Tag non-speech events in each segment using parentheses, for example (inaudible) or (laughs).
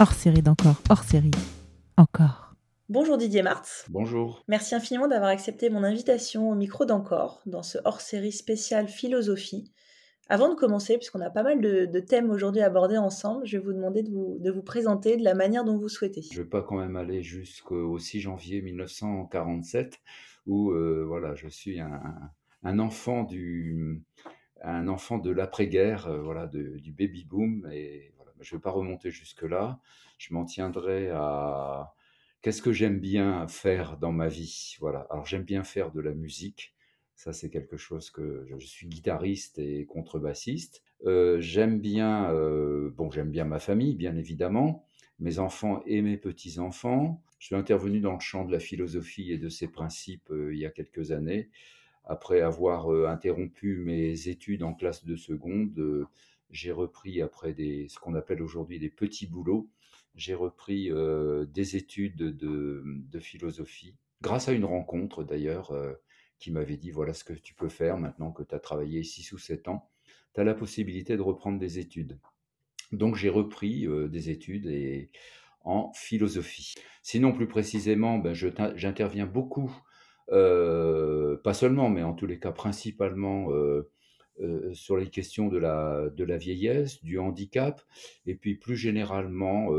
hors série d'encore, hors série, encore. Bonjour Didier Martz. Bonjour. Merci infiniment d'avoir accepté mon invitation au micro d'encore dans ce hors série spécial philosophie. Avant de commencer, puisqu'on a pas mal de, thèmes aujourd'hui abordés ensemble, je vais vous demander de vous, de vous, présenter de la manière dont vous souhaitez. Je ne vais pas quand même aller jusqu'au 6 janvier 1947, où euh, voilà, je suis un, un, enfant du, un enfant de l'après-guerre, euh, voilà, du baby boom, et je ne vais pas remonter jusque là. Je m'en tiendrai à qu'est-ce que j'aime bien faire dans ma vie, voilà. Alors j'aime bien faire de la musique ça, c'est quelque chose que je suis guitariste et contrebassiste. Euh, j'aime bien, euh, bon, j'aime bien ma famille, bien évidemment, mes enfants et mes petits-enfants. Je suis intervenu dans le champ de la philosophie et de ses principes euh, il y a quelques années. Après avoir interrompu mes études en classe de seconde, j'ai repris après des, ce qu'on appelle aujourd'hui des petits boulots. J'ai repris des études de, de, philosophie, grâce à une rencontre d'ailleurs qui m'avait dit voilà ce que tu peux faire maintenant que tu as travaillé 6 ou 7 ans. Tu as la possibilité de reprendre des études. Donc j'ai repris euh, des études et, en philosophie. Sinon, plus précisément, ben, j'interviens beaucoup, euh, pas seulement, mais en tous les cas principalement euh, sur les questions de la, de la vieillesse, du handicap, et puis plus généralement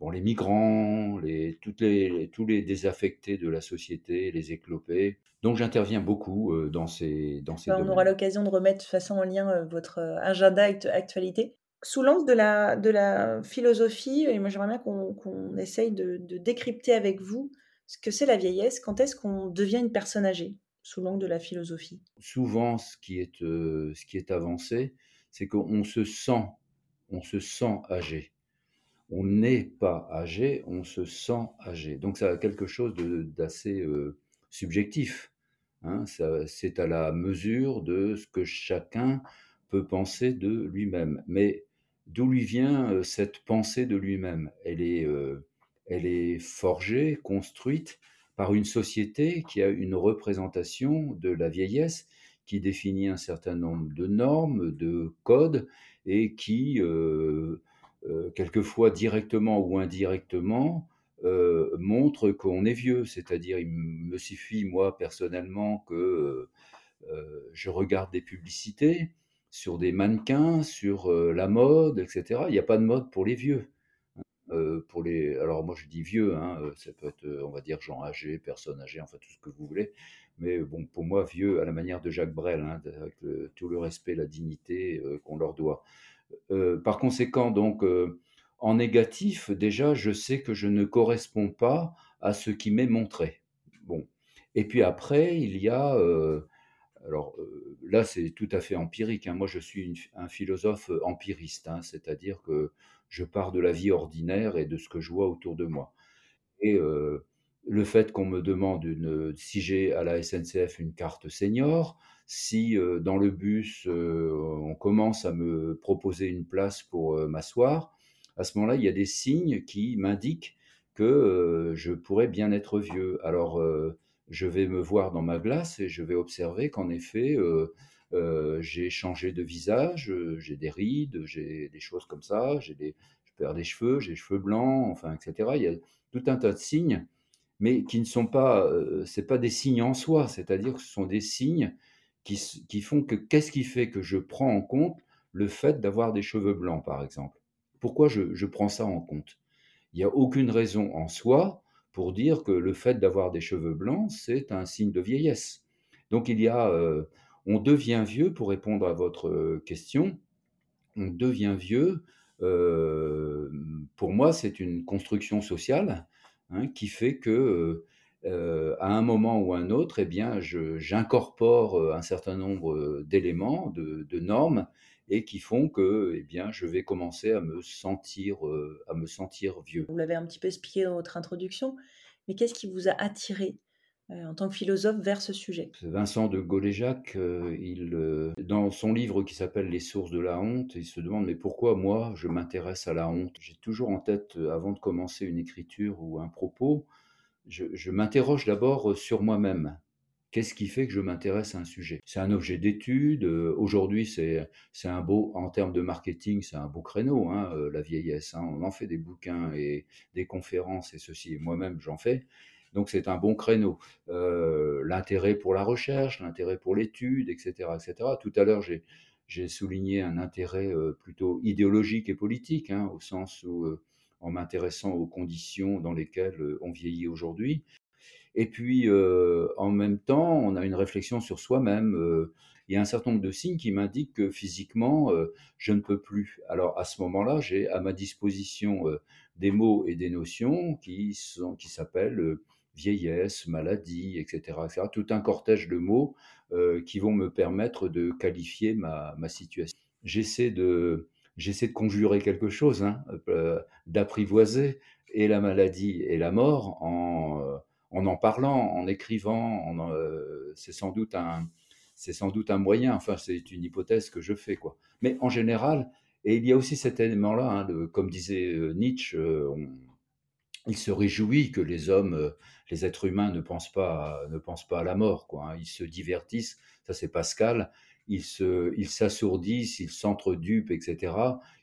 bon, les migrants, les, toutes les, tous les désaffectés de la société, les éclopés. Donc j'interviens beaucoup euh, dans ces, dans ces bah, On aura l'occasion de remettre de façon en lien euh, votre euh, agenda actualité. Sous l'angle de la, de la philosophie, et moi j'aimerais bien qu'on essaye de, de, décrypter avec vous ce que c'est la vieillesse, quand est-ce qu'on devient une personne âgée? Sous l'angle de la philosophie Souvent, ce qui est, ce qui est avancé, c'est qu'on se sent, on se sent âgé on n'est pas âgé, on se sent âgé. Donc ça a quelque chose d'assez euh, subjectif. Hein. C'est à la mesure de ce que chacun peut penser de lui-même. Mais d'où lui vient euh, cette pensée de lui-même? Elle, euh, elle est forgée, construite par une société qui a une représentation de la vieillesse qui définit un certain nombre de normes, de codes, et qui euh, quelquefois directement ou indirectement, euh, montre qu'on est vieux. C'est-à-dire, il me suffit, moi, personnellement, que euh, je regarde des publicités sur des mannequins, sur la mode, etc. Il n'y a pas de mode pour les vieux. Pour les, alors moi je dis vieux, hein, ça peut être, on va dire, gens âgés, personnes âgées, enfin tout ce que vous voulez. Mais bon, pour moi, vieux, à la manière de Jacques Brel, hein, avec tout le respect, la dignité qu'on leur doit. Par conséquent, donc, en négatif, déjà, je sais que je ne corresponds pas à ce qui m'est montré. Bon. Et puis après, il y a, alors là, c'est tout à fait empirique. Hein. Moi, je suis un philosophe empiriste, c'est-à-dire que je pars de la vie ordinaire et de ce que je vois autour de moi. Et le fait qu'on me demande une, si j'ai à la SNCF une carte senior, si euh, dans le bus euh, on commence à me proposer une place pour euh, m'asseoir, à ce moment-là, il y a des signes qui m'indiquent que je pourrais bien être vieux. Alors, je vais me voir dans ma glace et je vais observer qu'en effet, j'ai changé de visage, j'ai des rides, j'ai des choses comme ça, j'ai des, je perds des cheveux, j'ai les cheveux blancs, enfin, etc. Il y a tout un tas de signes mais qui ne sont pas, c'est pas des signes en soi, c'est-à-dire que ce sont des signes qui, font que qu'est-ce qui fait que je prends en compte le fait d'avoir des cheveux blancs, par exemple? Pourquoi je, prends ça en compte? Il n'y a aucune raison en soi pour dire que le fait d'avoir des cheveux blancs, c'est un signe de vieillesse. Donc il y a, on devient vieux, pour répondre à votre euh, question, on devient vieux, euh, pour moi, c'est une construction sociale Hein, qui fait que euh, à un moment ou un autre, eh bien, j'incorpore un certain nombre d'éléments, de, normes, et qui font que, eh je vais commencer à me sentir, à me sentir vieux. Vous l'avez un petit peu expliqué dans votre introduction, mais qu'est-ce qui vous a attiré? En tant que philosophe vers ce sujet. Vincent de Goléjac, euh, il, euh, dans son livre qui s'appelle Les sources de la honte, il se demande mais pourquoi moi je m'intéresse à la honte? J'ai toujours en tête, avant de commencer une écriture ou un propos, je, m'interroge d'abord sur moi-même. Qu'est-ce qui fait que je m'intéresse à un sujet? C'est un objet d'étude. euh, Aujourd'hui, c'est un beau, en termes de marketing, c'est un beau créneau, hein, euh, la vieillesse. hein. On en fait des bouquins et des conférences et ceci. Et moi-même, j'en fais. Donc, c'est un bon créneau. Euh, l'intérêt pour la recherche, l'intérêt pour l'étude, etc., etc. Tout à l'heure, j'ai souligné un intérêt euh, plutôt idéologique et politique, hein, au sens où, euh, en m'intéressant aux conditions dans lesquelles on vieillit aujourd'hui. Et puis, en même temps, on a une réflexion sur soi-même. il y a un certain nombre de signes qui m'indiquent que physiquement, je ne peux plus. Alors, à ce moment-là, j'ai à ma disposition des mots et des notions qui sont, qui s'appellent vieillesse, maladie, etc., etc. Tout un cortège de mots euh, qui vont me permettre de qualifier ma, ma situation. J'essaie de, j'essaie de conjurer quelque chose, hein, euh, d'apprivoiser et la maladie et la mort en, euh, en en parlant, en écrivant, c'est sans doute un, c'est sans doute un moyen. Enfin, c'est une hypothèse que je fais, quoi. Mais en général, et il y a aussi cet élément-là, hein, comme disait Nietzsche, il se réjouit que les hommes, les êtres humains ne pensent pas, à, ne pensent pas à la mort, quoi. hein. Ils se divertissent, ça c'est Pascal. Ils se, ils s'assourdissent, ils s'entredupent, etc.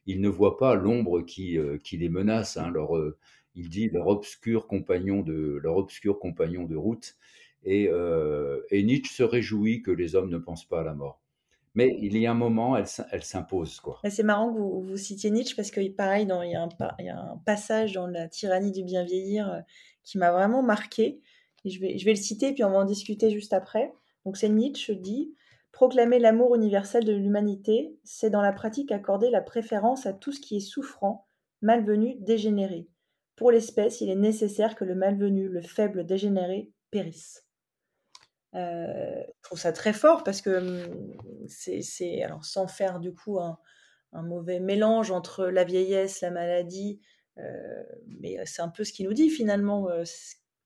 Ils ne voient pas l'ombre qui, euh, qui les menace. hein, leur, euh, il dit leur obscur compagnon de, leur obscur compagnon de route. Et, euh, et Nietzsche se réjouit que les hommes ne pensent pas à la mort. Mais il y a un moment, elle, elle s'impose. Mais C'est marrant que vous, citiez Nietzsche parce que, pareil, il, y a un, il y a un passage dans La tyrannie du bien vieillir qui m'a vraiment marqué. Et je, vais, le citer, puis on va en discuter juste après. Donc, c'est Nietzsche dit Proclamer l'amour universel de l'humanité, c'est dans la pratique accorder la préférence à tout ce qui est souffrant, malvenu, dégénéré. Pour l'espèce, il est nécessaire que le malvenu, le faible, dégénéré périsse. Euh, je trouve ça très fort parce que hum, c'est, alors sans faire du coup un, mauvais mélange entre la vieillesse, la maladie, mais c'est un peu ce qu'il nous dit finalement, euh,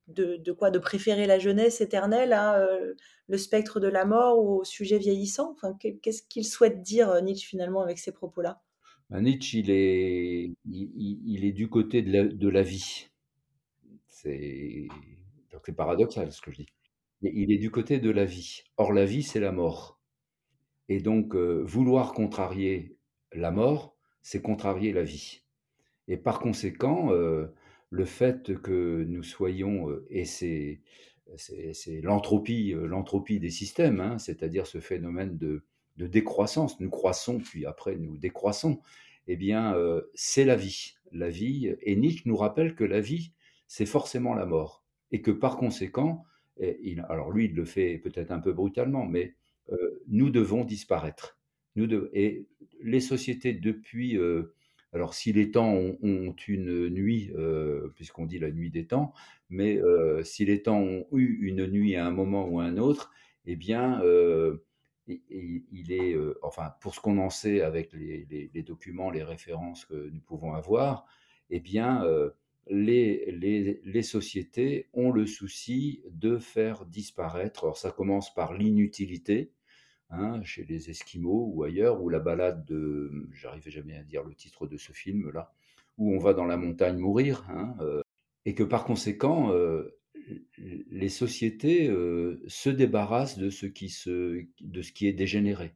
de, quoi? De préférer la jeunesse éternelle à euh, le spectre de la mort ou au sujet vieillissant? Enfin, que- qu'est-ce qu'il souhaite dire euh, Nietzsche finalement avec ces propos-là? Ben, Nietzsche, il est, il, est du côté de la, de la vie. C'est donc c'est paradoxal ce que je dis. Il est du côté de la vie. Or, la vie, c'est la mort. Et donc, euh, vouloir contrarier la mort, c'est contrarier la vie. Et par conséquent, euh, le fait que nous soyons, euh, et c'est, l'entropie, euh, l'entropie des systèmes, hein, c'est-à-dire ce phénomène de, de décroissance, nous croissons, puis après nous décroissons, eh bien, c'est la vie. La vie, et Nietzsche nous rappelle que la vie, c'est forcément la mort. Et que par conséquent, alors lui, il le fait peut-être un peu brutalement, mais nous devons disparaître. Nous de- et les sociétés depuis... alors, si les temps ont, une nuit, euh, puisqu'on dit la nuit des temps, mais euh, si les temps ont eu une nuit à un moment ou à un autre, eh bien, euh, il, est, enfin, pour ce qu'on en sait avec les, documents, les références que nous pouvons avoir, eh bien, les, les- les sociétés ont le souci de faire disparaître. Alors, ça commence par l'inutilité, hein, chez les Esquimaux ou ailleurs, ou la balade de, j'arrivais jamais à dire le titre de ce film-là, où on va dans la montagne mourir, hein, euh, et que par conséquent, euh, les sociétés euh, se débarrassent de ce qui, se, de ce qui est dégénéré.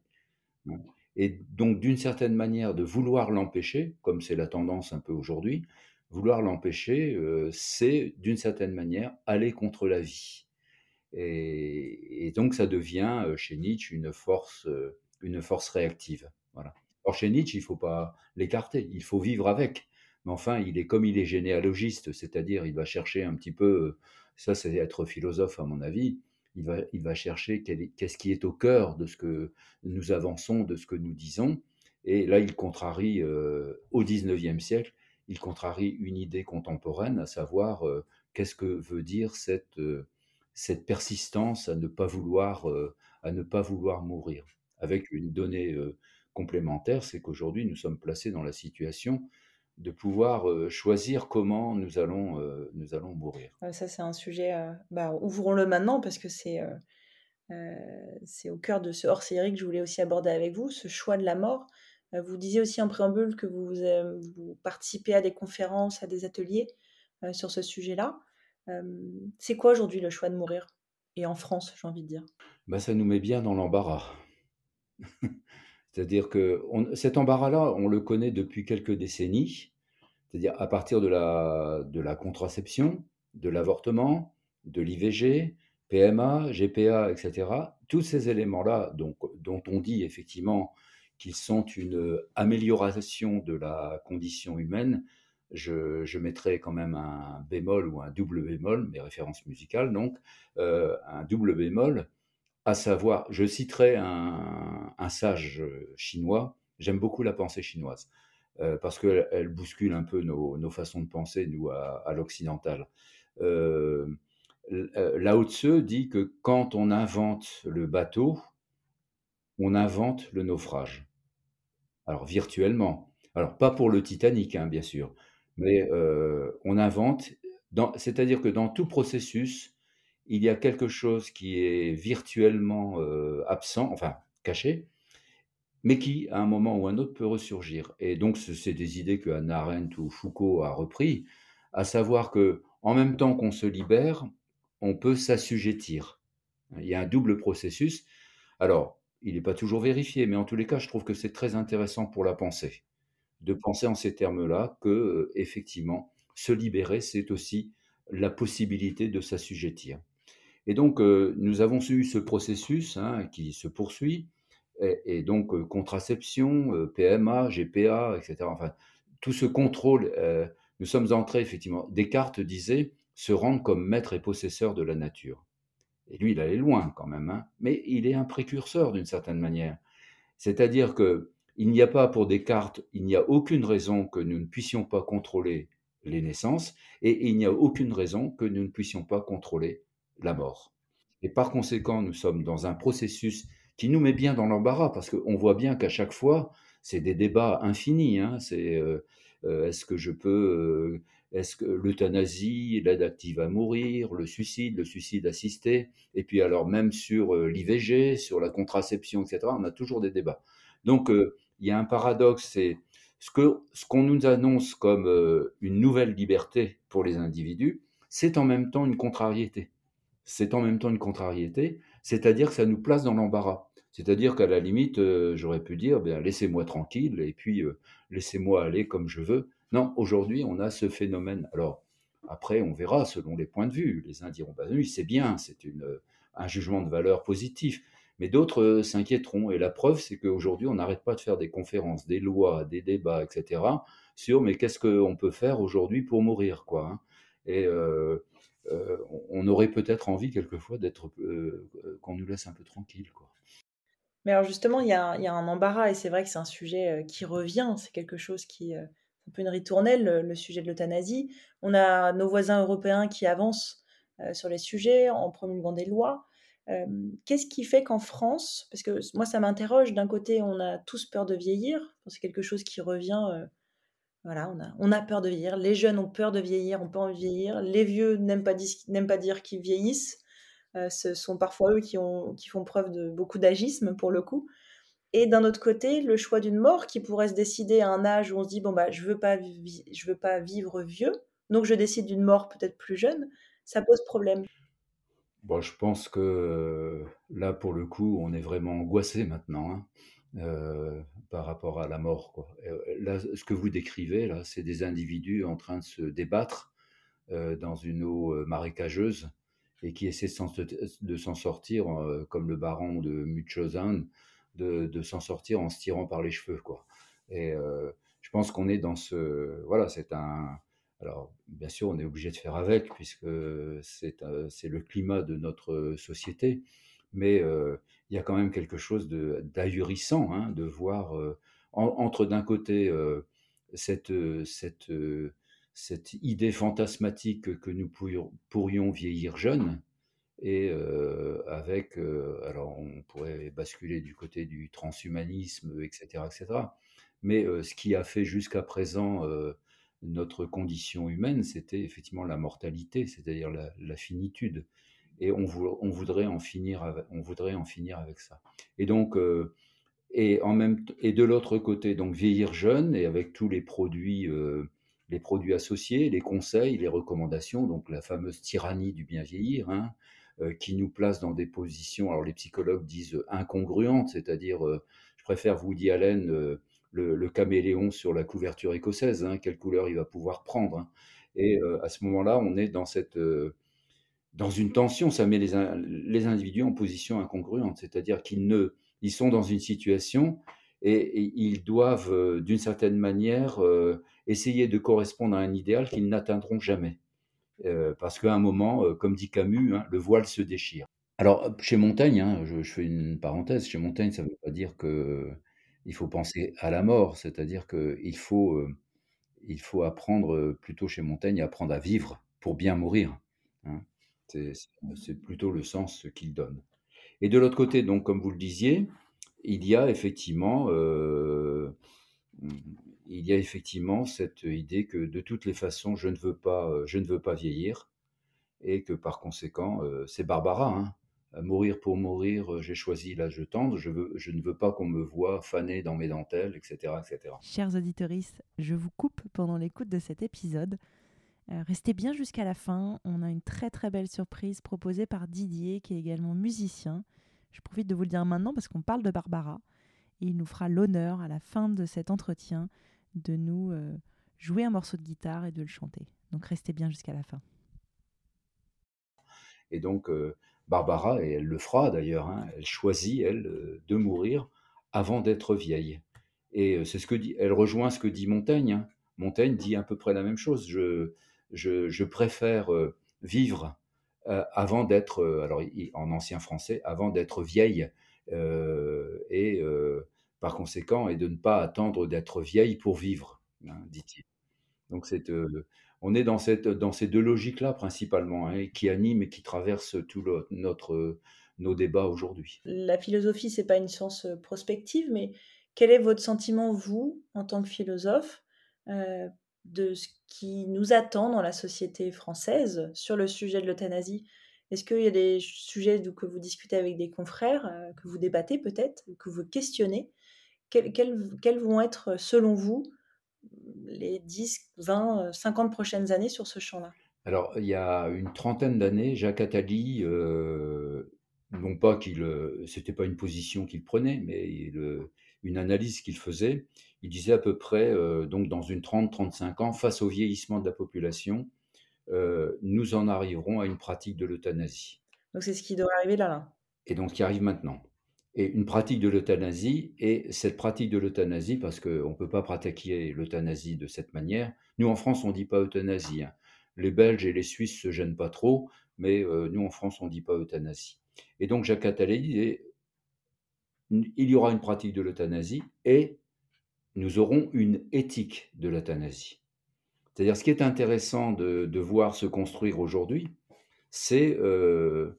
hein. Et donc, d'une certaine manière, de vouloir l'empêcher, comme c'est la tendance un peu aujourd'hui, vouloir l'empêcher, c'est d'une certaine manière aller contre la vie. Et, donc, ça devient chez Nietzsche une force, une force réactive. Or, chez Nietzsche, il ne faut pas l'écarter, il faut vivre avec. Mais enfin, il est comme il est généalogiste, c'est-à-dire il va chercher un petit peu, ça c'est être philosophe à mon avis, il va, il va chercher qu'est-ce qui est au cœur de ce que nous avançons, de ce que nous disons. Et là, il contrarie, euh, au XIXe siècle, il contrarie une idée contemporaine, à savoir qu'est-ce que veut dire cette, cette persistance à ne pas vouloir, euh, à ne pas vouloir mourir. Avec une donnée euh, complémentaire, c'est qu'aujourd'hui, nous sommes placés dans la situation de pouvoir euh, choisir comment nous allons, nous allons mourir. Euh, Ça, c'est un sujet. bah, ouvrons-le maintenant parce que c'est au cœur de ce hors-série que je voulais aussi aborder avec vous, ce choix de la mort. Vous disiez aussi en préambule que vous, vous participez à des conférences, à des ateliers sur ce sujet-là. Euh, c'est quoi aujourd'hui le choix de mourir? Et en France, j'ai envie de dire? Bah, ça nous met bien dans l'embarras. (laughs) C'est-à-dire que cet embarras-là, on le connaît depuis quelques décennies, c'est-à-dire à partir de la de la contraception, de l'avortement, de l'IVG, PMA, GPA, et cetera. Tous ces éléments-là, dont on dit effectivement qu'ils sont une amélioration de la condition humaine, je, je mettrais quand même un bémol ou un double bémol, mes références musicales donc, euh, un double bémol, à savoir, je citerai un, sage chinois, j'aime beaucoup la pensée chinoise, euh, parce qu'elle elle bouscule un peu nos, façons de penser, nous, à, l'occidental. Euh, Lao Tse dit que quand on invente le bateau, on invente le naufrage. Alors virtuellement. Alors pas pour le Titanic, hein, bien sûr, mais euh, on invente, c'est-à-dire que dans tout processus, il y a quelque chose qui est virtuellement euh, absent, enfin caché, mais qui, à un moment ou un autre, peut ressurgir. Et donc, c'est des idées que Hannah Arendt ou Foucault a repris, à savoir que, en même temps qu'on se libère, on peut s'assujettir. Il y a un double processus. Alors, il n'est pas toujours vérifié, mais en tous les cas, je trouve que c'est très intéressant pour la pensée de penser en ces termes-là que euh, effectivement se libérer, c'est aussi la possibilité de s'assujettir. Et donc, euh, nous avons eu ce processus hein, qui se poursuit, et, donc euh, contraception, PMA, GPA, etc. Enfin, tout ce contrôle, nous sommes entrés effectivement. Descartes disait se rendre comme maître et possesseur de la nature. Et lui, il allait loin quand même, hein, mais il est un précurseur d'une certaine manière. C'est-à-dire que il n'y a pas pour Descartes, il n'y a aucune raison que nous ne puissions pas contrôler les naissances et il n'y a aucune raison que nous ne puissions pas contrôler la mort. Et par conséquent, nous sommes dans un processus qui nous met bien dans l'embarras parce qu'on voit bien qu'à chaque fois, c'est des débats infinis. Hein, c'est euh, euh, est-ce que je peux, euh, est-ce que l'euthanasie, l'aide active à mourir, le suicide, le suicide assisté, et puis alors même sur l'IVG, sur la contraception, etc. On a toujours des débats. Donc il y a un paradoxe, c'est ce qu'on nous annonce comme euh, une nouvelle liberté pour les individus, c'est en même temps une contrariété. C'est en même temps une contrariété, c'est-à-dire que ça nous place dans l'embarras. C'est-à-dire qu'à la limite, euh, j'aurais pu dire, ben, laissez-moi tranquille et puis euh, laissez-moi aller comme je veux. Non, aujourd'hui, on a ce phénomène. Alors, après, on verra selon les points de vue. Les uns diront, ben oui, c'est bien, c'est un jugement de valeur positif. Mais d'autres euh, s'inquiéteront. Et la preuve, c'est qu'aujourd'hui, on n'arrête pas de faire des conférences, des lois, des débats, etc. sur mais qu'est-ce qu'on peut faire aujourd'hui pour mourir, quoi. Hein. Et euh, euh, on aurait peut-être envie quelquefois d'être qu'on nous laisse un peu tranquille, quoi. Mais alors justement, il y a, un embarras et c'est vrai que c'est un sujet qui revient. C'est quelque chose qui, un peu une ritournelle, le, sujet de l'euthanasie. On a nos voisins européens qui avancent sur les sujets en promulguant des lois. Qu'est-ce qui fait qu'en France, parce que moi ça m'interroge, d'un côté on a tous peur de vieillir, c'est quelque chose qui revient, euh, voilà, on a, on a peur de vieillir, les jeunes ont peur de vieillir, ont peur de vieillir, les vieux n'aiment pas, pas, dire qu'ils vieillissent, euh, ce sont parfois eux qui, ont, qui font preuve de beaucoup d'agisme pour le coup. Et d'un autre côté, le choix d'une mort qui pourrait se décider à un âge où on se dit bon bah je veux pas je veux pas vivre vieux, donc je décide d'une mort peut-être plus jeune, ça pose problème. Bon, je pense que là, pour le coup, on est vraiment angoissé maintenant hein, par rapport à la mort. Là, ce que vous décrivez, là, c'est des individus en train de se débattre dans une eau marécageuse et qui essaient de s'en sortir, comme le baron de Munchausen, de, s'en sortir en se tirant par les cheveux. Quoi. Et je pense qu'on est dans ce... Voilà, c'est un alors, bien sûr, on est obligé de faire avec, puisque c'est euh, le climat de notre société, mais euh, il y a quand même quelque chose d'ahurissant hein, de voir euh, en, entre d'un côté euh, cette, idée fantasmatique que nous pourrions, vieillir jeunes, et euh, avec, euh, alors on pourrait basculer du côté du transhumanisme, etc., etc. Mais euh, ce qui a fait jusqu'à présent euh, notre condition humaine, c'était effectivement la mortalité, c'est-à-dire la, finitude. Et on, vou on, voudrait en finir avec, on voudrait en finir avec ça. Et donc, euh, et, de l'autre côté, donc vieillir jeune et avec tous les produits, euh, les produits associés, les conseils, les recommandations, donc la fameuse tyrannie du bien vieillir, hein, qui nous place dans des positions, alors les psychologues disent incongruentes, c'est-à-dire, je préfère Woody Allen, le, caméléon sur la couverture écossaise, hein, quelle couleur il va pouvoir prendre. Hein. Et à ce moment-là, on est dans cette dans une tension, ça met les, les individus en position incongruente, c'est-à-dire qu'ils ne, ils sont dans une situation et, ils doivent, euh, d'une certaine manière, euh, essayer de correspondre à un idéal qu'ils n'atteindront jamais. Euh, parce qu'à un moment, comme dit Camus, hein, le voile se déchire. Alors, chez Montaigne, hein, je, fais une parenthèse, chez Montaigne, ça ne veut pas dire qu'il faut penser à la mort, c'est-à-dire qu'il faut, il faut apprendre, plutôt chez Montaigne, apprendre à vivre pour bien mourir. Hein. C'est plutôt le sens qu'il donne. Et de l'autre côté, donc, comme vous le disiez, il y a effectivement, euh, il y a effectivement cette idée que de toutes les façons, je ne veux pas, euh, je ne veux pas vieillir, et que par conséquent, euh, c'est Barbara. Hein. Mourir pour mourir, j'ai choisi l'âge tendre, je, veux, je ne veux pas qu'on me voie faner dans mes dentelles, etc. etc. Chers auditeurs, je vous coupe pendant l'écoute de cet épisode. restez bien jusqu'à la fin, on a une très très belle surprise proposée par Didier, qui est également musicien je profite de vous le dire maintenant parce qu'on parle de Barbara. Et il nous fera l'honneur à la fin de cet entretien de nous euh, jouer un morceau de guitare et de le chanter. Donc restez bien jusqu'à la fin. Et donc euh, Barbara, et elle le fera d'ailleurs, hein, elle choisit, elle, euh, de mourir avant d'être vieille. Et c'est ce que dit, elle rejoint ce que dit Montaigne. Hein. Montaigne dit à peu près la même chose. Je, je, je préfère vivre euh, avant d'être, euh, alors en ancien français, avant d'être vieille euh, et par conséquent, et de ne pas attendre d'être vieille pour vivre, hein, dit-il. Donc c'est, on est dans, ces deux logiques-là principalement, hein, qui animent et qui traversent tout notre, nos débats aujourd'hui. La philosophie, c'est pas une science prospective, mais quel est votre sentiment, vous, en tant que philosophe, de ce qui nous attend dans la société française sur le sujet de l'euthanasie? Est-ce qu'il y a des sujets que vous discutez avec des confrères, euh, que vous débattez peut-être, que vous questionnez? Quels, vont être, selon vous, les 10, 20, 50 prochaines années sur ce champ-là Alors, il y a une trentaine d'années, Jacques Attali, euh, non pas qu'il, euh, c'était pas une position qu'il prenait, mais une analyse qu'il faisait, il disait à peu près, euh, donc dans une 30-35 ans, face au vieillissement de la population, euh, nous en arriverons à une pratique de l'euthanasie. Donc c'est ce qui doit arriver là, là. Et donc qui arrive maintenant. Et une pratique de l'euthanasie, et cette pratique de l'euthanasie, parce qu'on ne peut pas pratiquer l'euthanasie de cette manière, nous en France on ne dit pas euthanasie. Hein. Les Belges et les Suisses se gênent pas trop, mais euh, nous en France on ne dit pas euthanasie. Et donc Jacques Attali disait, il y aura une pratique de l'euthanasie et nous aurons une éthique de l'euthanasie. C'est-à-dire, ce qui est intéressant de, voir se construire aujourd'hui, c'est euh,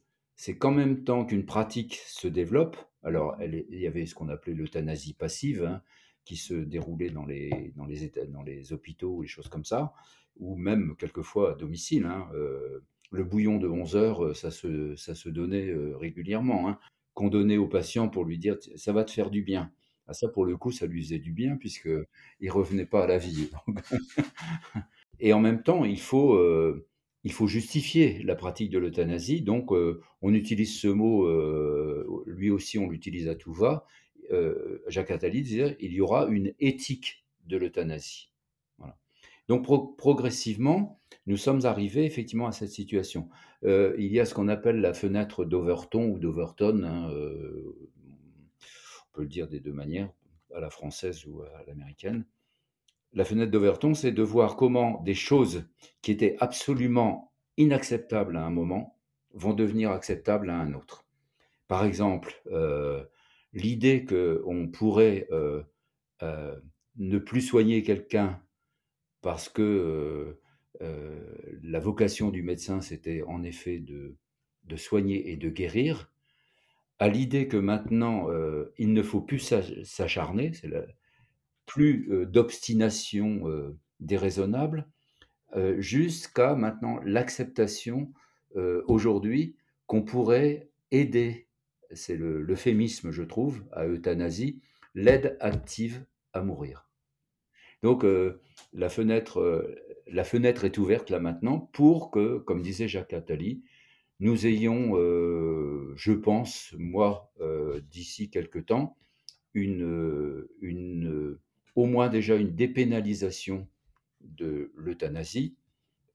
qu'en même temps qu'une pratique se développe, alors il y avait ce qu'on appelait l'euthanasie passive, hein, qui se déroulait dans les, dans, les, dans hôpitaux les choses comme ça, ou même quelquefois à domicile. Hein, euh, le bouillon de 11 heures, ça se, ça se donnait euh, régulièrement, hein, qu'on donnait au patient pour lui dire ça va te faire du bien. Ah, ça, pour le coup, ça lui faisait du bien puisqu'il ne revenait pas à la vie. (laughs) Et en même temps, il faut, euh, il faut justifier la pratique de l'euthanasie. Donc, euh, on utilise ce mot, euh, lui aussi, on l'utilise à tout va. Jacques Attali disait il y aura une éthique de l'euthanasie. Donc, progressivement, nous sommes arrivés effectivement à cette situation. il y a ce qu'on appelle la fenêtre d'Overton ou d'Overton. Hein, peut le dire des deux manières, à la française ou à l'américaine. La fenêtre d'Overton, c'est de voir comment des choses qui étaient absolument inacceptables à un moment vont devenir acceptables à un autre. Par exemple, euh, l'idée qu'on pourrait euh, euh, ne plus soigner quelqu'un parce que la vocation du médecin, c'était en effet de, soigner et de guérir, à l'idée que maintenant, euh, il ne faut plus s'acharner, c'est plus euh, d'obstination euh, déraisonnable, jusqu'à maintenant l'acceptation aujourd'hui qu'on pourrait aider, c'est l'euphémisme, je trouve, à euthanasie, l'aide active à mourir. Donc la, fenêtre, la fenêtre est ouverte là maintenant pour que, comme disait Jacques Attali, nous ayons, je pense, moi, d'ici quelque temps, une, une, au moins déjà une dépénalisation de l'euthanasie,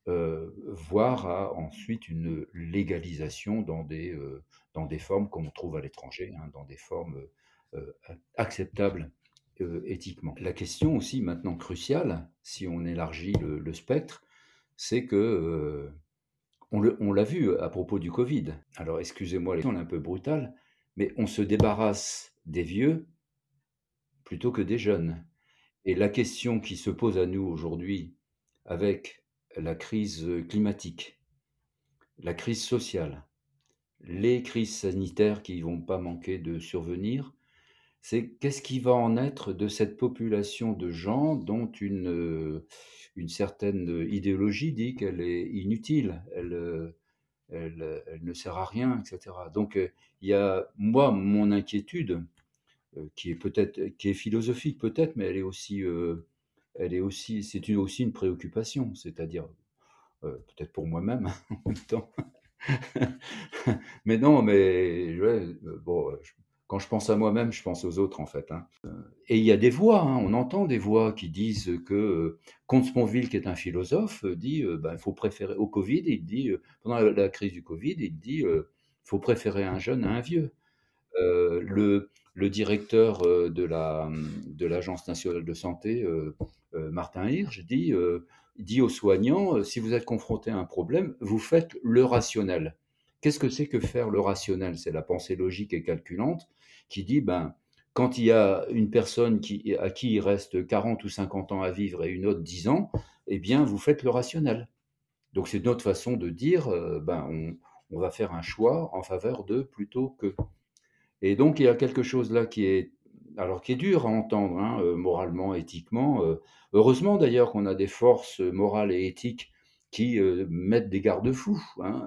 voire à ensuite une légalisation dans des, dans des formes comme on trouve à l'étranger, hein, dans des formes acceptables éthiquement. La question aussi maintenant cruciale, si on élargit le, spectre, c'est que on l'a vu à propos du Covid. Alors excusez-moi, on est un peu brutal, mais on se débarrasse des vieux plutôt que des jeunes. Et la question qui se pose à nous aujourd'hui avec la crise climatique, la crise sociale, les crises sanitaires qui ne vont pas manquer de survenir, c'est qu'est-ce qui va en être de cette population de gens dont une, une certaine idéologie dit qu'elle est inutile, elle, elle, ne sert à rien, etc. Donc il y a, moi, mon inquiétude, qui est peut-être, qui est philosophique peut-être, mais elle est aussi, elle est aussi, c'est aussi une préoccupation, c'est-à-dire peut-être pour moi-même (laughs) en même temps. mais non, mais bon, quand je pense à moi-même, je pense aux autres en fait. Hein. Et il y a des voix, hein, on entend des voix qui disent que Comte Sponville, qui est un philosophe, dit ben, il faut préférer au Covid, il dit pendant la, crise du Covid, il dit il faut préférer un jeune à un vieux. le, le directeur de la de l'agence nationale de santé, Martin Hirsch, dit dit aux soignants si vous êtes confronté à un problème, vous faites le rationnel. Qu'est-ce que c'est que faire le rationnel? C'est la pensée logique et calculante qui dit, ben, quand il y a une personne qui, à qui il reste 40 ou 50 ans à vivre et une autre 10 ans, eh bien, vous faites le rationnel. Donc, c'est notre façon de dire, euh, ben, on, va faire un choix en faveur de plutôt que. Et donc, il y a quelque chose là qui est, alors, qui est dur à entendre, hein, euh, moralement, éthiquement. Euh, heureusement d'ailleurs qu'on a des forces morales et éthiques qui mettent des garde-fous, hein,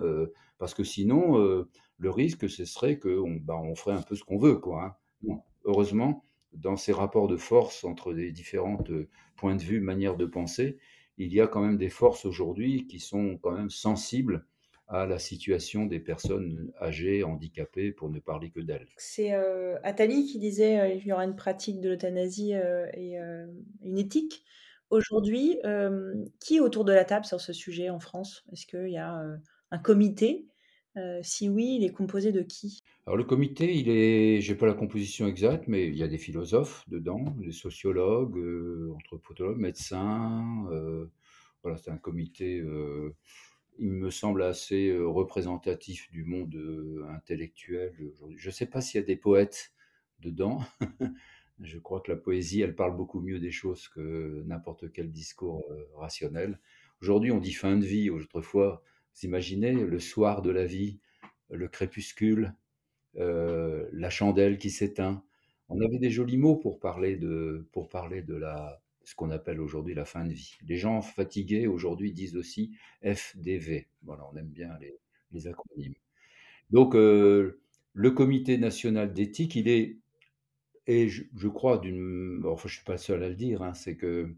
parce que sinon, le risque, ce serait qu'on bah, on ferait un peu ce qu'on veut. Quoi, hein. heureusement, dans ces rapports de force entre les différentes euh, points de vue, manières de penser, il y a quand même des forces aujourd'hui qui sont quand même sensibles à la situation des personnes âgées, handicapées, pour ne parler que d'elles. C'est euh, Attali qui disait euh, qu'il y aura une pratique de l'euthanasie et une éthique. Aujourd'hui, qui est autour de la table sur ce sujet en France? Est-ce qu'il y a un comité? Euh, si oui, il est composé de qui? Alors le comité, il est, j'ai pas la composition exacte, mais il y a des philosophes dedans, des sociologues, euh, anthropologues, médecins. Euh, voilà, c'est un comité, il me semble assez représentatif du monde intellectuel aujourd'hui. Je ne sais pas s'il y a des poètes dedans. (laughs) Je crois que la poésie, elle parle beaucoup mieux des choses que n'importe quel discours rationnel. Aujourd'hui, on dit fin de vie. Autrefois, vous imaginez le soir de la vie, le crépuscule, euh, la chandelle qui s'éteint. On avait des jolis mots pour parler de, pour parler de la, ce qu'on appelle aujourd'hui la fin de vie. Les gens fatigués aujourd'hui disent aussi FDV. Voilà, on aime bien les, acronymes. Donc, euh, le Comité national d'éthique, il est, et je, crois, d'une, enfin, je suis pas seul à le dire, hein, c'est que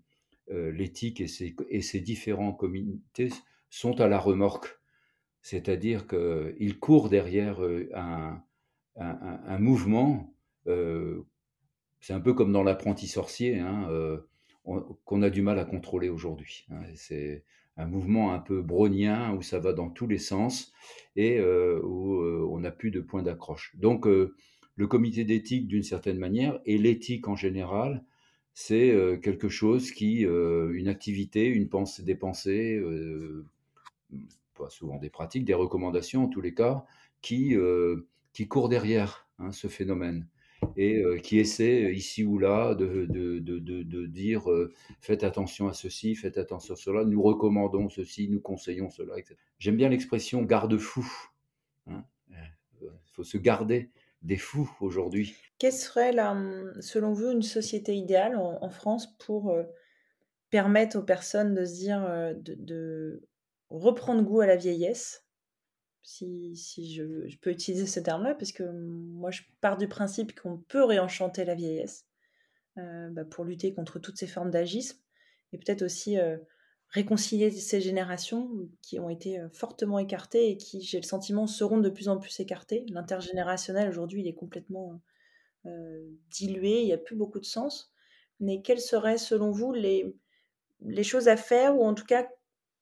euh, l'éthique et ses, différents comités sont à la remorque. C'est-à-dire qu'ils courent derrière euh, un, mouvement, c'est un peu comme dans l'apprenti sorcier, hein, qu'on a du mal à contrôler aujourd'hui. Hein. C'est un mouvement un peu brownien où ça va dans tous les sens et où on n'a plus de point d'accroche. Donc le comité d'éthique d'une certaine manière et l'éthique en général, c'est quelque chose qui, une activité, une pensée, des pensées, pas souvent des pratiques, des recommandations en tous les cas, qui, euh, qui courent derrière hein, ce phénomène et euh, qui essaient ici ou là de, de, de, de dire euh, faites attention à ceci, faites attention à cela, nous recommandons ceci, nous conseillons cela, etc. J'aime bien l'expression garde-fou. Hein. Il faut se garder des fous aujourd'hui. Quelle serait, la, selon vous, une société idéale en, en France pour permettre aux personnes de se dire, de, reprendre goût à la vieillesse, si, je, peux utiliser ce terme-là, parce que moi je pars du principe qu'on peut réenchanter la vieillesse euh, bah, pour lutter contre toutes ces formes d'agisme, et peut-être aussi euh, réconcilier ces générations qui ont été fortement écartées et qui, j'ai le sentiment, seront de plus en plus écartées. L'intergénérationnel, aujourd'hui, il est complètement dilué, il n'y a plus beaucoup de sens. Mais quelles seraient, selon vous, les, les choses à faire, ou en tout cas,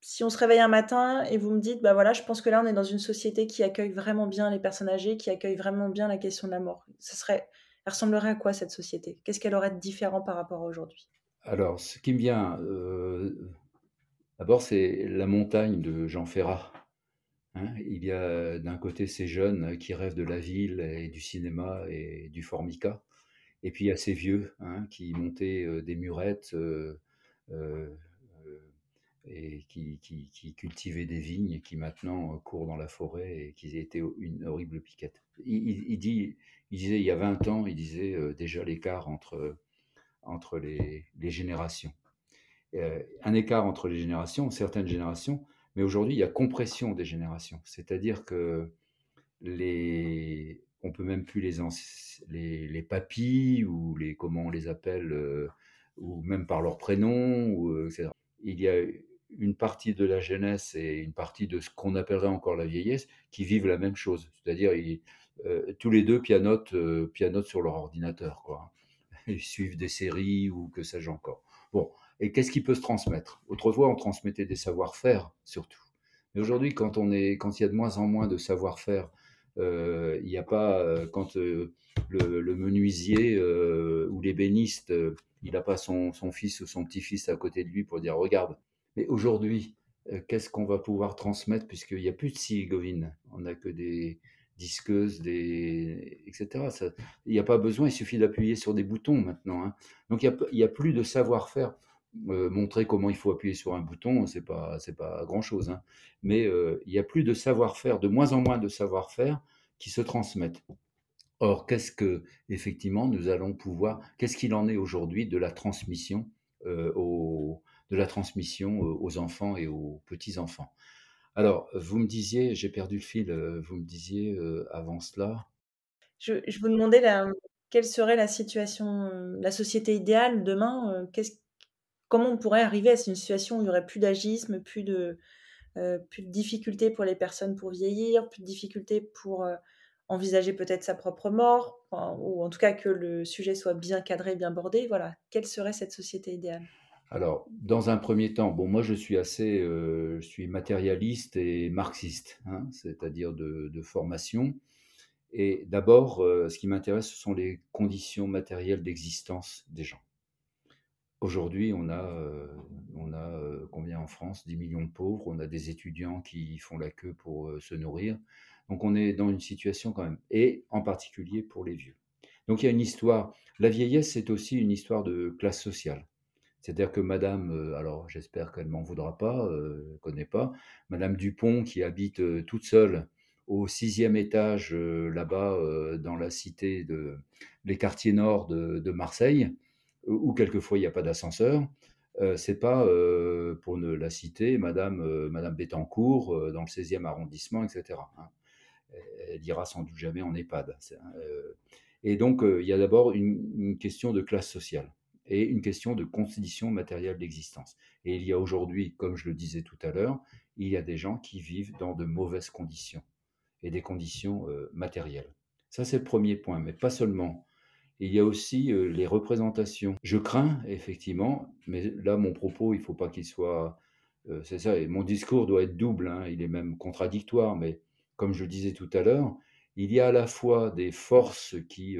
si on se réveille un matin et vous me dites, bah voilà, je pense que là, on est dans une société qui accueille vraiment bien les personnes âgées, qui accueille vraiment bien la question de la mort. Ce serait, elle ressemblerait à quoi cette société? Qu'est-ce qu'elle aurait de différent par rapport à aujourd'hui? Alors, ce qui me vient, euh, d'abord, c'est la montagne de Jean Ferrat. Hein. il y a d'un côté ces jeunes qui rêvent de la ville et du cinéma et du formica, et puis il y a ces vieux hein, qui montaient euh, des murettes. Euh, et qui, qui, cultivaient des vignes et qui maintenant courent dans la forêt et qui étaient une horrible piquette. Il, disait il y a 20 ans, il disait euh, déjà l'écart entre, entre les, générations. Euh, un écart entre les générations, certaines générations, mais aujourd'hui il y a compression des générations. C'est-à-dire que les, on peut même plus les, les, les papis ou les comment on les appelle, euh, ou même par leur prénom, ou, etc. Il y a une partie de la jeunesse et une partie de ce qu'on appellerait encore la vieillesse qui vivent la même chose. C'est-à-dire, euh, tous les deux pianotent, euh, pianotent sur leur ordinateur. Quoi. (laughs) Ils suivent des séries ou que sais-je encore. Bon, et qu'est-ce qui peut se transmettre? Autrefois, on transmettait des savoir-faire, surtout. Mais aujourd'hui, quand, on est, quand il y a de moins en moins de savoir-faire, euh, il n'y a pas, quand le, menuisier ou l'ébéniste, il n'a pas son, fils ou son petit-fils à côté de lui pour dire, regarde, mais aujourd'hui, euh, qu'est-ce qu'on va pouvoir transmettre puisqu'il n'y a plus de scie Govine On n'a que des disqueuses, des etc. il n'y a pas besoin, il suffit d'appuyer sur des boutons maintenant. Hein. Donc il n'y a, plus de savoir-faire. Euh, montrer comment il faut appuyer sur un bouton, c'est pas pas grand chose. Hein. Mais euh, il n'y a plus de savoir-faire, de moins en moins de savoir-faire qui se transmettent. Or, qu'est-ce que effectivement nous allons pouvoir, qu'est-ce qu'il en est aujourd'hui de la transmission aux de la transmission aux enfants et aux petits-enfants. Alors, vous me disiez, j'ai perdu le fil, vous me disiez avant cela. Je, vous demandais quelle serait la situation, la société idéale demain Comment on pourrait arriver à une situation où il n'y aurait plus d'agisme, plus de, plus de difficultés pour les personnes pour vieillir, plus de difficultés pour envisager peut-être sa propre mort, ou en tout cas que le sujet soit bien cadré, bien bordé? Voilà, quelle serait cette société idéale? Alors, dans un premier temps, bon, moi je suis assez, euh, je suis matérialiste et marxiste, hein, c'est-à-dire de, formation. Et d'abord, euh, ce qui m'intéresse, ce sont les conditions matérielles d'existence des gens. Aujourd'hui, on a, euh, on a combien en France? 10 millions de pauvres, on a des étudiants qui font la queue pour se nourrir. Donc on est dans une situation quand même, et en particulier pour les vieux. Donc il y a une histoire, la vieillesse, c'est aussi une histoire de classe sociale. C'est-à-dire que Madame, euh, alors j'espère qu'elle m'en voudra pas, euh, ne connaît pas, Madame Dupont qui habite euh, toute seule au sixième étage là-bas dans la cité de les quartiers nord de, Marseille, où quelquefois il n'y a pas d'ascenseur. c'est pas pour ne la citer Madame Madame Bettencourt dans le 16e arrondissement, etc. Hein. Elle ira sans doute jamais en EHPAD. Hein, et donc il y a d'abord une question de classe sociale et une question de conditions matérielles d'existence. Et il y a aujourd'hui, comme je le disais tout à l'heure, il y a des gens qui vivent dans de mauvaises conditions et des conditions euh, matérielles. Ça, c'est le premier point, mais pas seulement. Il y a aussi euh, les représentations. Je crains, effectivement, mais là, mon propos, il ne faut pas qu'il soit... Euh, c'est ça, et mon discours doit être double, hein, il est même contradictoire, mais comme je le disais tout à l'heure, il y a à la fois des forces qui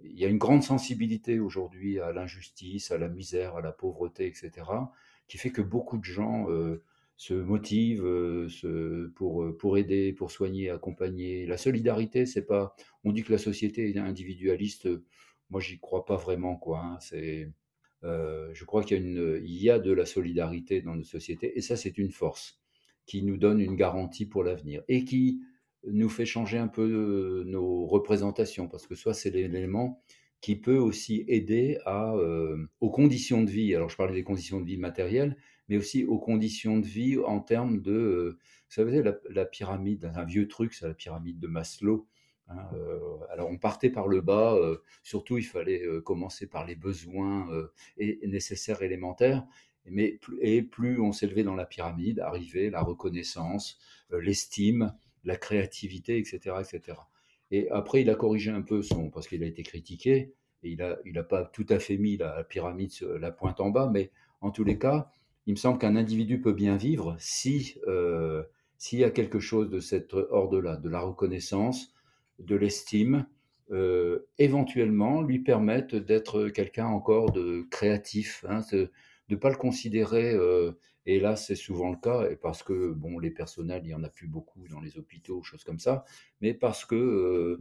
il y a une grande sensibilité aujourd'hui à l'injustice, à la misère, à la pauvreté, etc., qui fait que beaucoup de gens euh, se motivent euh, pour, euh, pour aider, pour soigner, accompagner. La solidarité, c'est pas. On dit que la société est individualiste. Moi, j'y crois pas vraiment, quoi. Hein. c'est, je crois qu'il y a, de la solidarité dans notre société, et ça, c'est une force qui nous donne une garantie pour l'avenir et qui nous fait changer un peu nos représentations, parce que soit c'est l'élément qui peut aussi aider à, aux conditions de vie. Alors je parlais des conditions de vie matérielles, mais aussi aux conditions de vie en termes de, vous savez, la, pyramide, un vieux truc, c'est la pyramide de Maslow. Hein, alors on partait par le bas, surtout il fallait commencer par les besoins et, nécessaires élémentaires, Mais et plus on s'élevait dans la pyramide, arrivait la reconnaissance, l'estime, la créativité, etc., etc. Et après, il a corrigé un peu son, parce qu'il a été critiqué, et il n'a il a pas tout à fait mis la pyramide, la pointe en bas, mais en tous les cas, il me semble qu'un individu peut bien vivre si euh, s'il y a quelque chose de cet ordre-là, de la reconnaissance, de l'estime, euh, éventuellement lui permettre d'être quelqu'un encore de créatif, hein, de ne pas le considérer, euh, et là c'est souvent le cas, et parce que bon, les personnels, il n'y en a plus beaucoup dans les hôpitaux, choses comme ça, mais parce que,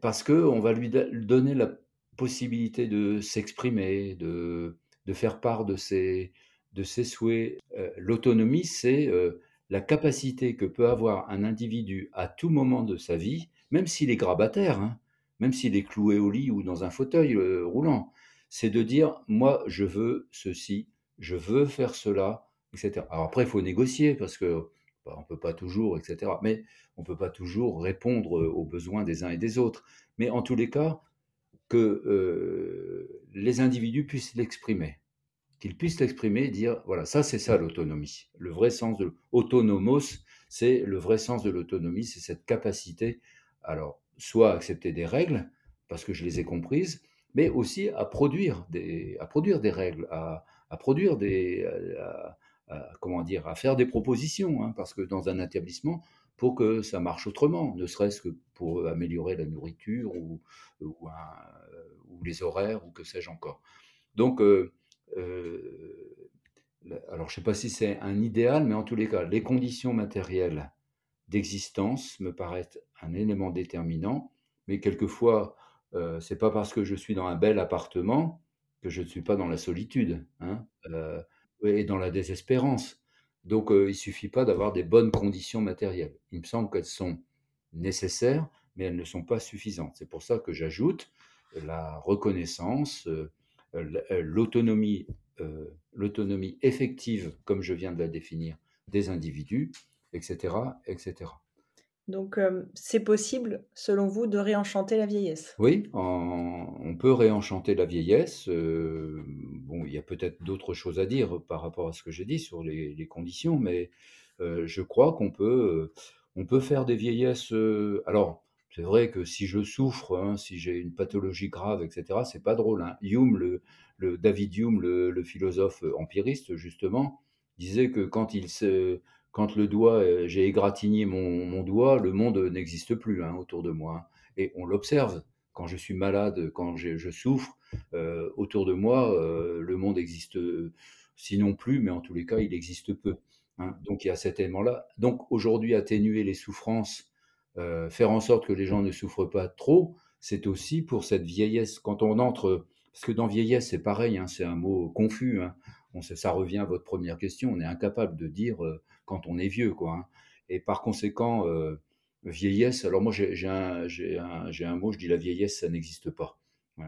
parce que on va lui donner la possibilité de s'exprimer, de, de faire part de ses, de ses souhaits. Euh, l'autonomie, c'est euh, la capacité que peut avoir un individu à tout moment de sa vie, même s'il est grabataire, hein, même s'il est cloué au lit ou dans un fauteuil euh, roulant, c'est de dire, moi, je veux ceci, je veux faire cela, Alors après, il faut négocier parce que bah, on peut pas toujours, etc. Mais on peut pas toujours répondre aux besoins des uns et des autres. Mais en tous les cas, que euh, les individus puissent l'exprimer, qu'ils puissent l'exprimer et dire voilà, ça c'est ça l'autonomie. Le vrai sens de autonomos, c'est le vrai sens de l'autonomie, c'est cette capacité, alors, soit à accepter des règles, parce que je les ai comprises, mais aussi à produire des, à produire des règles, à, produire des, comment dire, à faire des propositions, hein, parce que dans un établissement, pour que ça marche autrement, ne serait-ce que pour améliorer la nourriture ou, ou, les horaires ou que sais-je encore. Donc, euh, euh, alors je ne sais pas si c'est un idéal, mais en tous les cas, les conditions matérielles d'existence me paraissent un élément déterminant, mais quelquefois, euh, c'est pas parce que je suis dans un bel appartement que je ne suis pas dans la solitude hein, euh, et dans la désespérance. Donc, euh, il suffit pas d'avoir des bonnes conditions matérielles. Il me semble qu'elles sont nécessaires, mais elles ne sont pas suffisantes. C'est pour ça que j'ajoute la reconnaissance, euh, euh, l'autonomie, l'autonomie effective, comme je viens de la définir, des individus, etc., etc. Donc, c'est possible, selon vous, de réenchanter la vieillesse? Oui, on peut réenchanter la vieillesse. bon, il y a peut-être d'autres choses à dire par rapport à ce que j'ai dit sur les, conditions, mais je crois qu'on peut, peut faire des vieillesses. alors, c'est vrai que si je souffre, hein, si j'ai une pathologie grave, etc., c'est pas drôle. Hein. Hume, le, David Hume, le philosophe empiriste, justement, disait que quand il se quand le doigt, euh, j'ai égratigné mon, doigt, le monde n'existe plus hein, autour de moi. Hein. Et on l'observe. Quand je suis malade, quand je, souffre, euh, autour de moi, euh, le monde existe, sinon plus, mais en tous les cas, il existe peu. Hein. Donc il y a cet élément-là. Donc aujourd'hui, atténuer les souffrances, faire en sorte que les gens ne souffrent pas trop, c'est aussi pour cette vieillesse. Quand on entre, parce que dans vieillesse, c'est pareil, c'est un mot confus. Ça revient à votre première question. On est incapable de dire quand on est vieux, quoi. Hein. Et par conséquent, euh, vieillesse. Alors moi, j'ai un, mot. Je dis la vieillesse, ça n'existe pas.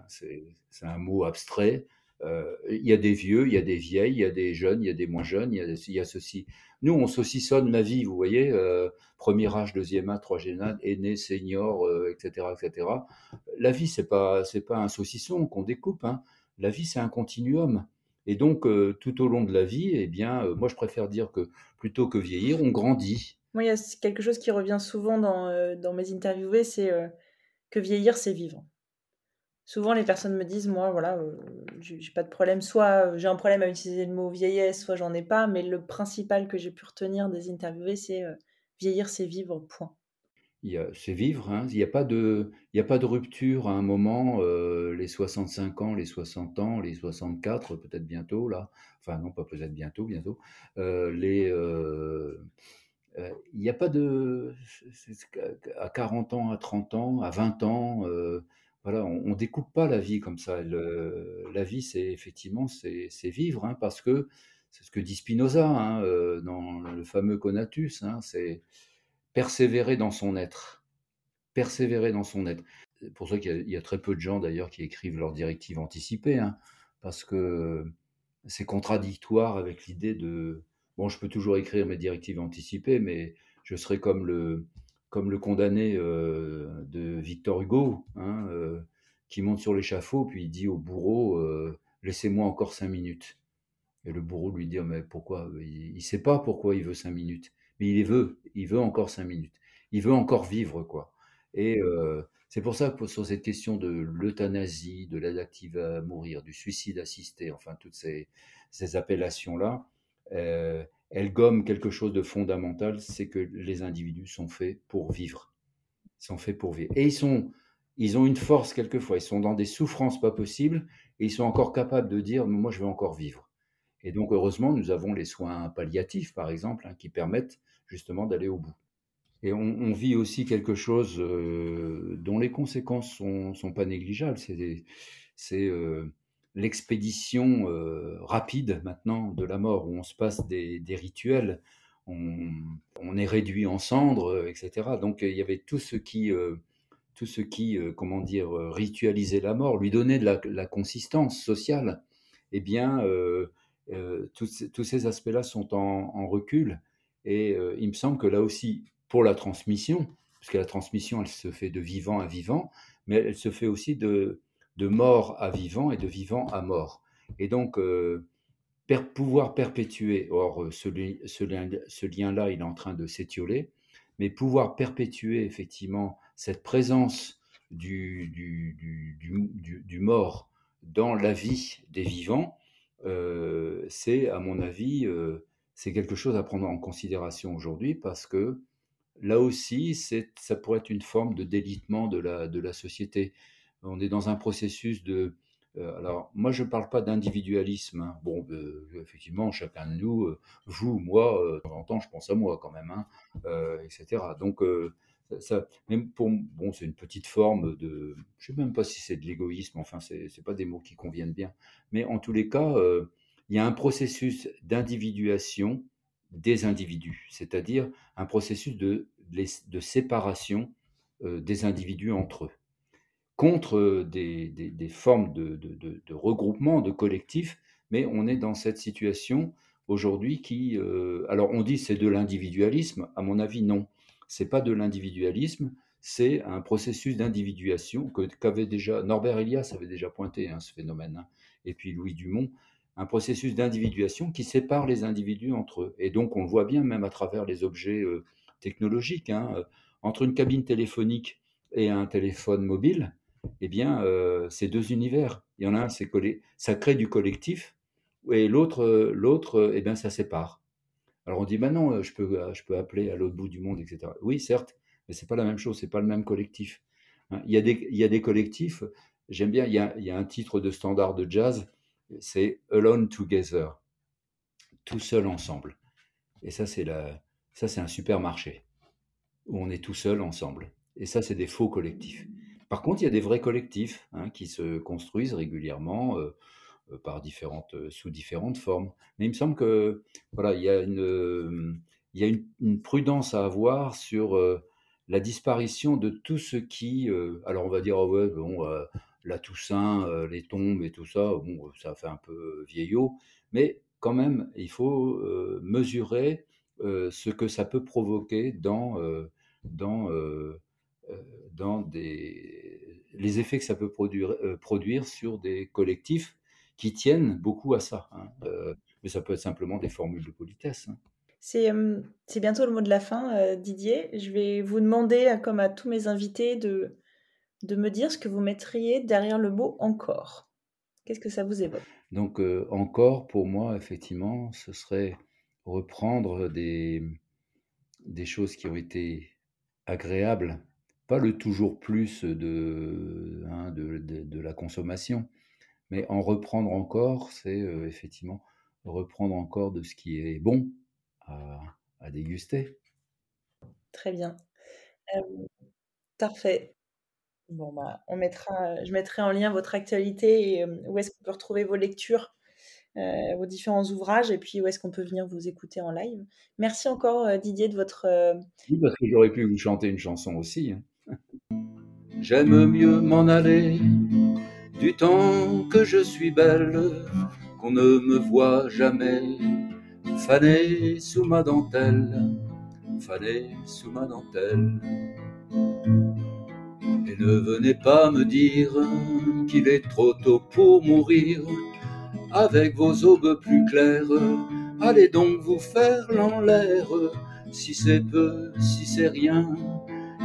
c'est un mot abstrait. Euh, il y a des vieux, il y a des vieilles, il y a des jeunes, il y a des moins jeunes, il y y a ceci. Nous, on saucissonne la vie, vous voyez, euh, premier âge, deuxième âge, troisième âge, aîné, senior, etc., etc. La vie, c'est pas, pas un saucisson qu'on découpe. Hein. La vie, c'est un continuum. Et donc, euh, tout au long de la vie, eh bien, euh, moi, je préfère dire que plutôt que vieillir, on grandit. Moi, il y a quelque chose qui revient souvent dans, euh, dans mes interviewés, c'est que vieillir, c'est vivre. Souvent, les personnes me disent, moi, voilà, j'ai pas de problème. Soit j'ai un problème à utiliser le mot vieillesse, soit j'en ai pas. Mais le principal que j'ai pu retenir des interviewés, c'est vieillir, c'est vivre, point c'est vivre, hein. il n'y a, pas de, a pas de rupture à un moment, euh, les 65 ans, les 60 ans, les 64, peut-être bientôt, là. Enfin, non, pas peut-être bientôt, bientôt. Euh, les, euh, il n'y a pas de. À 40 ans, à 30 ans, à 20 ans, voilà, on ne découpe pas la vie comme ça. la vie, c'est effectivement, c'est vivre, hein, parce que c'est ce que dit Spinoza hein, dans le fameux Conatus, c'est persévérer dans son être. Persévérer dans son être. C'est pour ça qu'il y, a très peu de gens d'ailleurs qui écrivent leurs directives anticipées, hein, parce que c'est contradictoire avec l'idée de bon, je peux toujours écrire mes directives anticipées, mais je serai comme le comme le condamné euh, de Victor Hugo, hein, euh, qui monte sur l'échafaud puis il dit au bourreau euh, laissez-moi encore cinq minutes. Et le bourreau lui dit «Oh, Mais pourquoi? Il ne sait pas pourquoi il veut cinq minutes, mais il veut, il veut encore cinq minutes. Il veut encore vivre, quoi. Et euh, c'est pour ça que sur cette question de l'euthanasie, de l'aide à mourir, du suicide assisté, enfin toutes ces, ces appellations-là, euh, elles gomment quelque chose de fondamental, c'est que les individus sont faits pour vivre. Ils sont faits pour vivre. Et ils, sont, ils ont une force quelquefois, ils sont dans des souffrances pas possibles, et ils sont encore capables de dire, moi je veux encore vivre. Et donc heureusement, nous avons les soins palliatifs, par exemple, hein, qui permettent justement d'aller au bout. Et on, vit aussi quelque chose euh, dont les conséquences sont, sont pas négligeables. C'est euh, l'expédition euh, rapide maintenant de la mort, où on se passe des, rituels, on, est réduit en cendres, etc. Donc il y avait tout ce qui, tout ce qui comment dire, ritualisait la mort, lui donnait de la, consistance sociale. Eh bien, tous, tous, ces aspects-là sont en, recul. Et il me semble que là aussi, pour la transmission, parce que la transmission, elle se fait de vivant à vivant, mais elle se fait aussi de, mort à vivant et de vivant à mort. Et donc, euh, pouvoir perpétuer, or euh, ce, lien-là, il est en train de s'étioler, mais pouvoir perpétuer effectivement cette présence du mort dans la vie des vivants, euh, c'est, à mon avis, c'est quelque chose à prendre en considération aujourd'hui parce que là aussi, ça pourrait être une forme de délitement de la, de la société. On est dans un processus de... Euh, alors, moi, je ne parle pas d'individualisme. Hein. Bon, euh, effectivement, chacun de nous, euh, vous, moi, de temps en temps, je pense à moi quand même, hein, etc. Donc, même pour, bon, c'est une petite forme de... Je ne sais même pas si c'est de l'égoïsme, enfin, ce n'est pas des mots qui conviennent bien. Mais en tous les cas, il y a un processus d'individuation des individus, c'est-à-dire un processus de, séparation euh, des individus entre eux, contre euh, des, formes de, regroupement, de collectifs, mais on est dans cette situation aujourd'hui qui, euh, alors on dit c'est de l'individualisme, à mon avis non, c'est pas de l'individualisme, c'est un processus d'individuation qu'avait déjà Norbert Elias avait déjà pointé hein, ce phénomène, hein, et puis Louis Dumont un processus d'individuation qui sépare les individus entre eux. Et donc on le voit bien même à travers les objets euh, technologiques. Hein, euh, entre une cabine téléphonique et un téléphone mobile, eh bien, euh, c'est deux univers. Il y en a un, c'est ça crée du collectif, et l'autre, l'autre, eh bien, ça sépare. Alors on dit, bah non, je peux, je peux appeler à l'autre bout du monde, etc. Oui, certes, mais c'est pas la même chose, c'est pas le même collectif. Hein, il, y a des, il y a des collectifs. J'aime bien, il y, a, il y a un titre de standard de jazz c'est Alone Together, tout seul ensemble. Et ça, c'est la, ça, c'est un supermarché où on est tout seul ensemble. Et ça, c'est des faux collectifs. Par contre, il y a des vrais collectifs hein, qui se construisent régulièrement euh, euh, par différentes, euh, sous différentes formes. Mais il me semble que voilà, il y a une, il y a une, prudence à avoir sur la disparition de tout ce qui, alors on va dire, oh ouais, bon, la Toussaint, euh, les tombes et tout ça, bon, ça fait un peu vieillot, mais quand même, il faut euh, mesurer euh, ce que ça peut provoquer dans, dans, dans des, les effets que ça peut produire, produire sur des collectifs qui tiennent beaucoup à ça. Hein, mais ça peut être simplement des formules de politesse. Hein. C'est, c'est bientôt le mot de la fin, Didier. Je vais vous demander, comme à tous mes invités, de, de me dire ce que vous mettriez derrière le mot encore. Qu'est-ce que ça vous évoque? Donc euh, encore, pour moi, effectivement, ce serait reprendre des, des choses qui ont été agréables, pas le toujours plus de, hein, de, la consommation, mais en reprendre encore, c'est euh, effectivement reprendre encore de ce qui est bon à, déguster. Très bien. Euh, parfait. Bon, bah, on mettra, je mettrai en lien votre actualité et où est-ce qu'on peut retrouver vos lectures, vos différents ouvrages et puis où est-ce qu'on peut venir vous écouter en live. Merci encore Didier de votre... Oui, parce que j'aurais pu vous chanter une chanson aussi. Hein. J'aime mieux m'en aller du temps que je suis belle, qu'on ne me voit jamais, fanée sous ma dentelle, fanée sous ma dentelle. Et ne venez pas me dire qu'il est trop tôt pour mourir, avec vos aubes plus claires. Allez donc vous faire l'en l'air, si c'est peu, si c'est rien,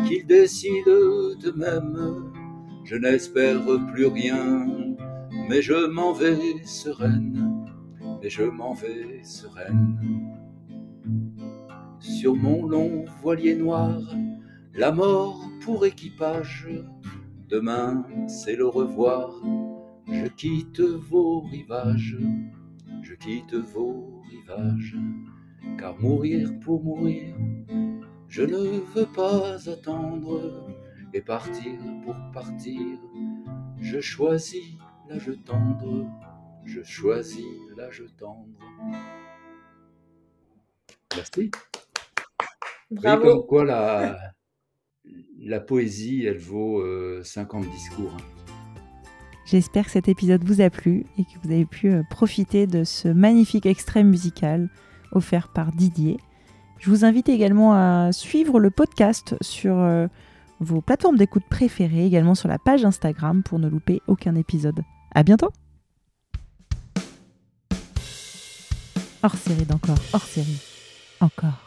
qu'ils décident d'eux-mêmes. Je n'espère plus rien, mais je m'en vais sereine, mais je m'en vais sereine. Sur mon long voilier noir, la mort pour équipage, demain c'est le revoir je quitte vos rivages, je quitte vos rivages, car mourir pour mourir, je ne veux pas attendre, et partir pour partir, je choisis l'âge tendre, je choisis l'âge tendre. Merci. Bravo. comme quoi la, la poésie, elle vaut 50 euh, discours. J'espère que cet épisode vous a plu et que vous avez pu euh, profiter de ce magnifique extrait musical offert par Didier. Je vous invite également à suivre le podcast sur euh, vos plateformes d'écoute préférées, également sur la page Instagram pour ne louper aucun épisode. À bientôt Hors série d'encore, hors série, encore.